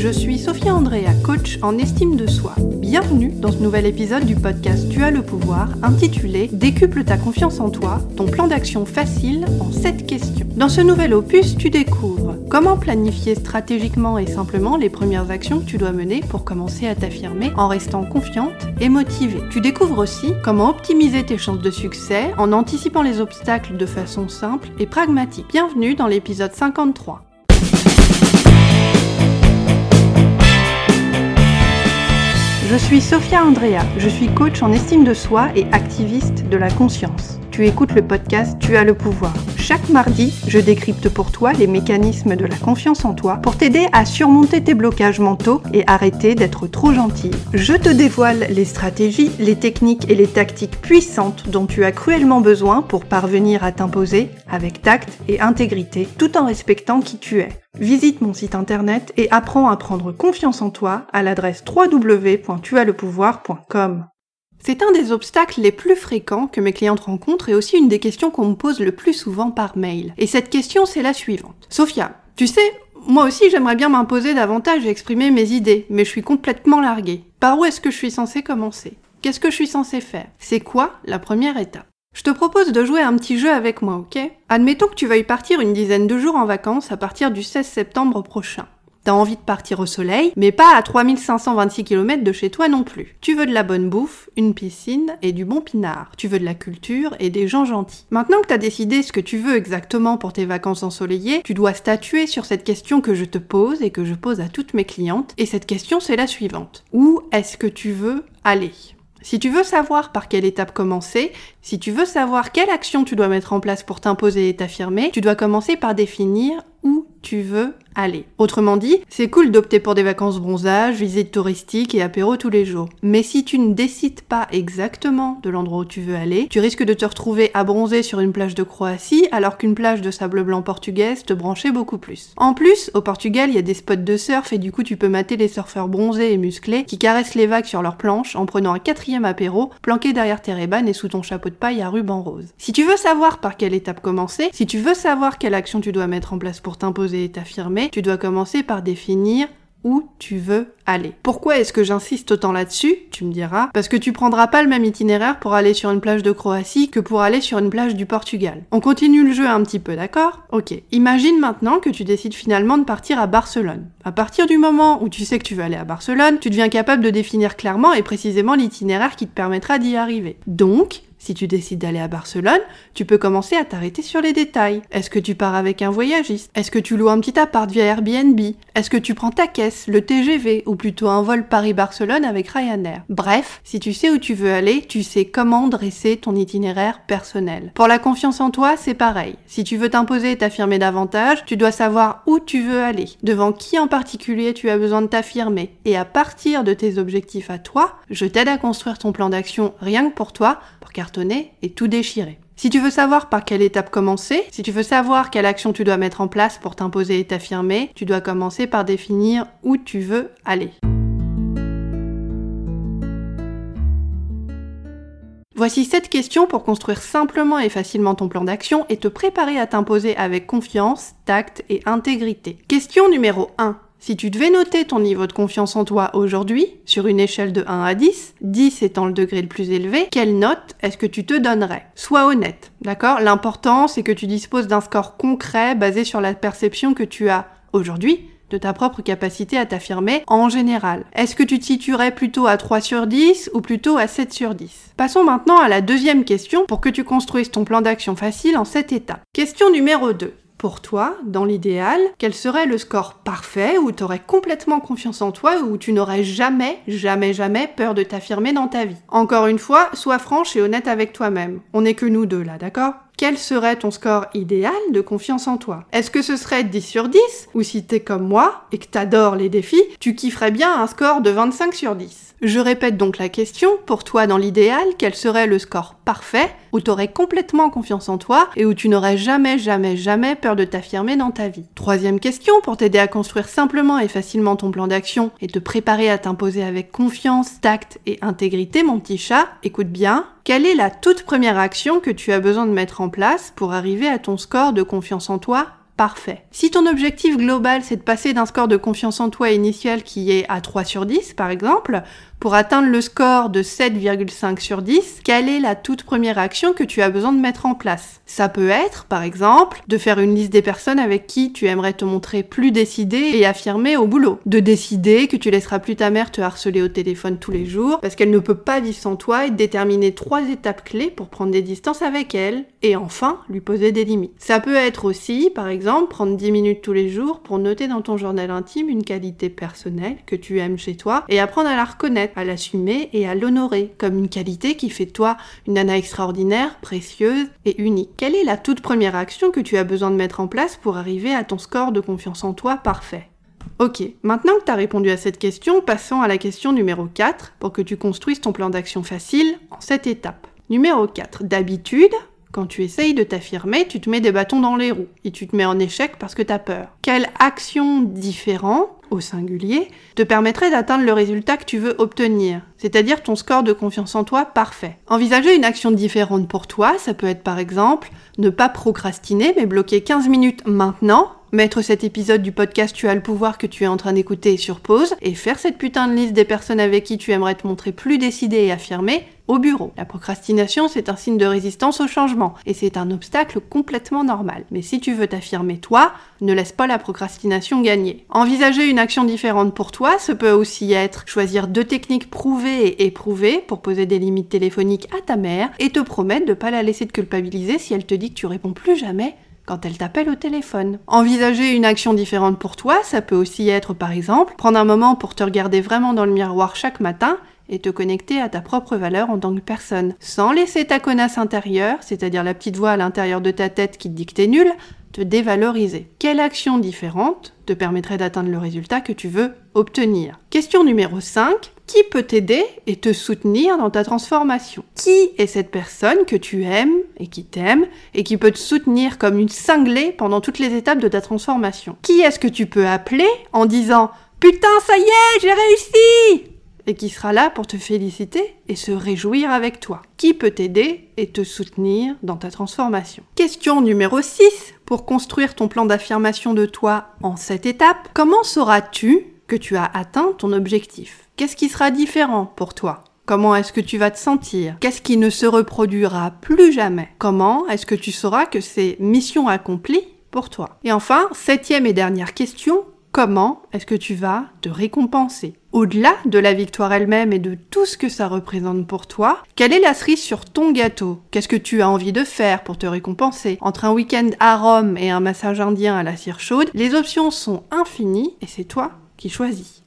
Je suis Sophia Andrea, coach en estime de soi. Bienvenue dans ce nouvel épisode du podcast Tu as le pouvoir, intitulé Décuple ta confiance en toi, ton plan d'action facile en 7 questions. Dans ce nouvel opus, tu découvres comment planifier stratégiquement et simplement les premières actions que tu dois mener pour commencer à t'affirmer en restant confiante et motivée. Tu découvres aussi comment optimiser tes chances de succès en anticipant les obstacles de façon simple et pragmatique. Bienvenue dans l'épisode 53. Je suis Sophia Andrea, je suis coach en estime de soi et activiste de la conscience. Tu écoutes le podcast Tu as le pouvoir. Chaque mardi, je décrypte pour toi les mécanismes de la confiance en toi pour t'aider à surmonter tes blocages mentaux et arrêter d'être trop gentil. Je te dévoile les stratégies, les techniques et les tactiques puissantes dont tu as cruellement besoin pour parvenir à t'imposer avec tact et intégrité tout en respectant qui tu es. Visite mon site internet et apprends à prendre confiance en toi à l'adresse www.tuaslepouvoir.com. C'est un des obstacles les plus fréquents que mes clientes rencontrent et aussi une des questions qu'on me pose le plus souvent par mail. Et cette question, c'est la suivante. Sophia, tu sais, moi aussi j'aimerais bien m'imposer davantage et exprimer mes idées, mais je suis complètement larguée. Par où est-ce que je suis censée commencer? Qu'est-ce que je suis censée faire? C'est quoi la première étape? Je te propose de jouer un petit jeu avec moi, ok? Admettons que tu veuilles partir une dizaine de jours en vacances à partir du 16 septembre prochain. T'as envie de partir au soleil, mais pas à 3526 km de chez toi non plus. Tu veux de la bonne bouffe, une piscine et du bon pinard. Tu veux de la culture et des gens gentils. Maintenant que t'as décidé ce que tu veux exactement pour tes vacances ensoleillées, tu dois statuer sur cette question que je te pose et que je pose à toutes mes clientes. Et cette question, c'est la suivante. Où est-ce que tu veux aller? Si tu veux savoir par quelle étape commencer, si tu veux savoir quelle action tu dois mettre en place pour t'imposer et t'affirmer, tu dois commencer par définir où tu veux Autrement dit, c'est cool d'opter pour des vacances bronzage, visites touristiques et apéro tous les jours. Mais si tu ne décides pas exactement de l'endroit où tu veux aller, tu risques de te retrouver à bronzer sur une plage de Croatie alors qu'une plage de sable blanc portugaise te branchait beaucoup plus. En plus, au Portugal, il y a des spots de surf et du coup tu peux mater les surfeurs bronzés et musclés qui caressent les vagues sur leurs planches en prenant un quatrième apéro planqué derrière tes rébanes et sous ton chapeau de paille à ruban rose. Si tu veux savoir par quelle étape commencer, si tu veux savoir quelle action tu dois mettre en place pour t'imposer et t'affirmer, tu dois commencer par définir où tu veux aller. Pourquoi est-ce que j'insiste autant là-dessus Tu me diras. Parce que tu prendras pas le même itinéraire pour aller sur une plage de Croatie que pour aller sur une plage du Portugal. On continue le jeu un petit peu, d'accord? Ok. Imagine maintenant que tu décides finalement de partir à Barcelone. À partir du moment où tu sais que tu veux aller à Barcelone, tu deviens capable de définir clairement et précisément l'itinéraire qui te permettra d'y arriver. Donc, si tu décides d'aller à Barcelone, tu peux commencer à t'arrêter sur les détails. Est-ce que tu pars avec un voyagiste? Est-ce que tu loues un petit appart via Airbnb? Est-ce que tu prends ta caisse, le TGV ou plutôt un vol Paris-Barcelone avec Ryanair? Bref, si tu sais où tu veux aller, tu sais comment dresser ton itinéraire personnel. Pour la confiance en toi, c'est pareil. Si tu veux t'imposer et t'affirmer davantage, tu dois savoir où tu veux aller, devant qui en particulier tu as besoin de t'affirmer. Et à partir de tes objectifs à toi, je t'aide à construire ton plan d'action rien que pour toi, pour et tout déchirer. Si tu veux savoir par quelle étape commencer, si tu veux savoir quelle action tu dois mettre en place pour t'imposer et t'affirmer, tu dois commencer par définir où tu veux aller. Voici cette question pour construire simplement et facilement ton plan d'action et te préparer à t'imposer avec confiance, tact et intégrité. Question numéro 1. Si tu devais noter ton niveau de confiance en toi aujourd'hui, sur une échelle de 1 à 10, 10 étant le degré le plus élevé, quelle note est-ce que tu te donnerais? Sois honnête, d'accord? L'important, c'est que tu disposes d'un score concret basé sur la perception que tu as aujourd'hui de ta propre capacité à t'affirmer en général. Est-ce que tu te situerais plutôt à 3 sur 10 ou plutôt à 7 sur 10 Passons maintenant à la deuxième question pour que tu construises ton plan d'action facile en 7 étapes. Question numéro 2 pour toi, dans l'idéal, quel serait le score parfait où tu aurais complètement confiance en toi, où tu n'aurais jamais, jamais, jamais peur de t'affirmer dans ta vie? Encore une fois, sois franche et honnête avec toi-même. On n'est que nous deux là, d'accord? Quel serait ton score idéal de confiance en toi? Est-ce que ce serait 10 sur 10 Ou si t'es comme moi et que t'adores les défis, tu kifferais bien un score de 25 sur 10 Je répète donc la question, pour toi dans l'idéal, quel serait le score parfait où t'aurais complètement confiance en toi et où tu n'aurais jamais, jamais, jamais peur de t'affirmer dans ta vie? Troisième question, pour t'aider à construire simplement et facilement ton plan d'action et te préparer à t'imposer avec confiance, tact et intégrité, mon petit chat, écoute bien, quelle est la toute première action que tu as besoin de mettre en place pour arriver à ton score de confiance en toi parfait? Si ton objectif global c'est de passer d'un score de confiance en toi initial qui est à 3 sur 10 par exemple, pour atteindre le score de 7,5 sur 10, quelle est la toute première action que tu as besoin de mettre en place? Ça peut être, par exemple, de faire une liste des personnes avec qui tu aimerais te montrer plus décidé et affirmé au boulot. De décider que tu laisseras plus ta mère te harceler au téléphone tous les jours parce qu'elle ne peut pas vivre sans toi et de déterminer trois étapes clés pour prendre des distances avec elle et enfin lui poser des limites. Ça peut être aussi, par exemple, prendre 10 minutes tous les jours pour noter dans ton journal intime une qualité personnelle que tu aimes chez toi et apprendre à la reconnaître à l'assumer et à l'honorer comme une qualité qui fait de toi une nana extraordinaire, précieuse et unique. Quelle est la toute première action que tu as besoin de mettre en place pour arriver à ton score de confiance en toi parfait? Ok, maintenant que tu as répondu à cette question, passons à la question numéro 4 pour que tu construises ton plan d'action facile en cette étape. Numéro 4. D'habitude, quand tu essayes de t'affirmer, tu te mets des bâtons dans les roues et tu te mets en échec parce que tu as peur. Quelle action différente au singulier, te permettrait d'atteindre le résultat que tu veux obtenir, c'est-à-dire ton score de confiance en toi parfait. Envisager une action différente pour toi, ça peut être par exemple ne pas procrastiner mais bloquer 15 minutes maintenant mettre cet épisode du podcast Tu as le pouvoir que tu es en train d'écouter sur pause et faire cette putain de liste des personnes avec qui tu aimerais te montrer plus décidé et affirmé au bureau. La procrastination, c'est un signe de résistance au changement et c'est un obstacle complètement normal. Mais si tu veux t'affirmer toi, ne laisse pas la procrastination gagner. Envisager une action différente pour toi, ce peut aussi être choisir deux techniques prouvées et éprouvées pour poser des limites téléphoniques à ta mère et te promettre de pas la laisser te culpabiliser si elle te dit que tu réponds plus jamais quand elle t'appelle au téléphone. Envisager une action différente pour toi, ça peut aussi être par exemple prendre un moment pour te regarder vraiment dans le miroir chaque matin et te connecter à ta propre valeur en tant que personne, sans laisser ta connasse intérieure, c'est-à-dire la petite voix à l'intérieur de ta tête qui te dit que t'es nul, te dévaloriser. Quelle action différente te permettrait d'atteindre le résultat que tu veux obtenir? Question numéro 5. Qui peut t'aider et te soutenir dans ta transformation? Qui est cette personne que tu aimes et qui t'aime et qui peut te soutenir comme une cinglée pendant toutes les étapes de ta transformation? Qui est-ce que tu peux appeler en disant Putain, ça y est, j'ai réussi et qui sera là pour te féliciter et se réjouir avec toi. Qui peut t'aider et te soutenir dans ta transformation. Question numéro 6. Pour construire ton plan d'affirmation de toi en cette étape, comment sauras-tu que tu as atteint ton objectif? Qu'est-ce qui sera différent pour toi? Comment est-ce que tu vas te sentir? Qu'est-ce qui ne se reproduira plus jamais? Comment est-ce que tu sauras que c'est mission accomplie pour toi? Et enfin, septième et dernière question, comment est-ce que tu vas te récompenser? Au-delà de la victoire elle-même et de tout ce que ça représente pour toi, quelle est la cerise sur ton gâteau? Qu'est-ce que tu as envie de faire pour te récompenser? Entre un week-end à Rome et un massage indien à la cire chaude, les options sont infinies et c'est toi qui choisis.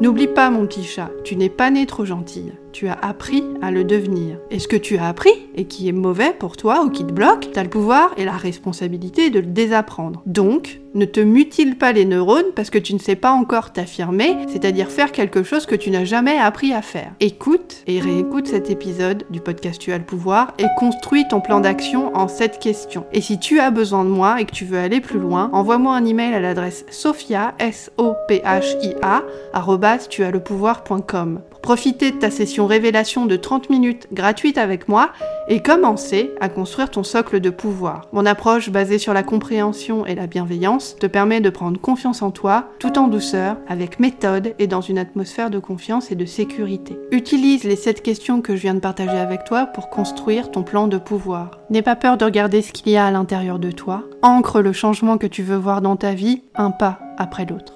N'oublie pas mon petit chat, tu n'es pas né trop gentil tu as appris à le devenir. Et ce que tu as appris, et qui est mauvais pour toi ou qui te bloque, tu as le pouvoir et la responsabilité de le désapprendre. Donc, ne te mutile pas les neurones parce que tu ne sais pas encore t'affirmer, c'est-à-dire faire quelque chose que tu n'as jamais appris à faire. Écoute et réécoute cet épisode du podcast Tu as le pouvoir et construis ton plan d'action en cette question. Et si tu as besoin de moi et que tu veux aller plus loin, envoie-moi un email à l'adresse sophia, s o p h i a pour profiter de ta session révélation de 30 minutes gratuite avec moi et commencer à construire ton socle de pouvoir. Mon approche basée sur la compréhension et la bienveillance te permet de prendre confiance en toi tout en douceur, avec méthode et dans une atmosphère de confiance et de sécurité. Utilise les 7 questions que je viens de partager avec toi pour construire ton plan de pouvoir. N'aie pas peur de regarder ce qu'il y a à l'intérieur de toi. Ancre le changement que tu veux voir dans ta vie un pas après l'autre.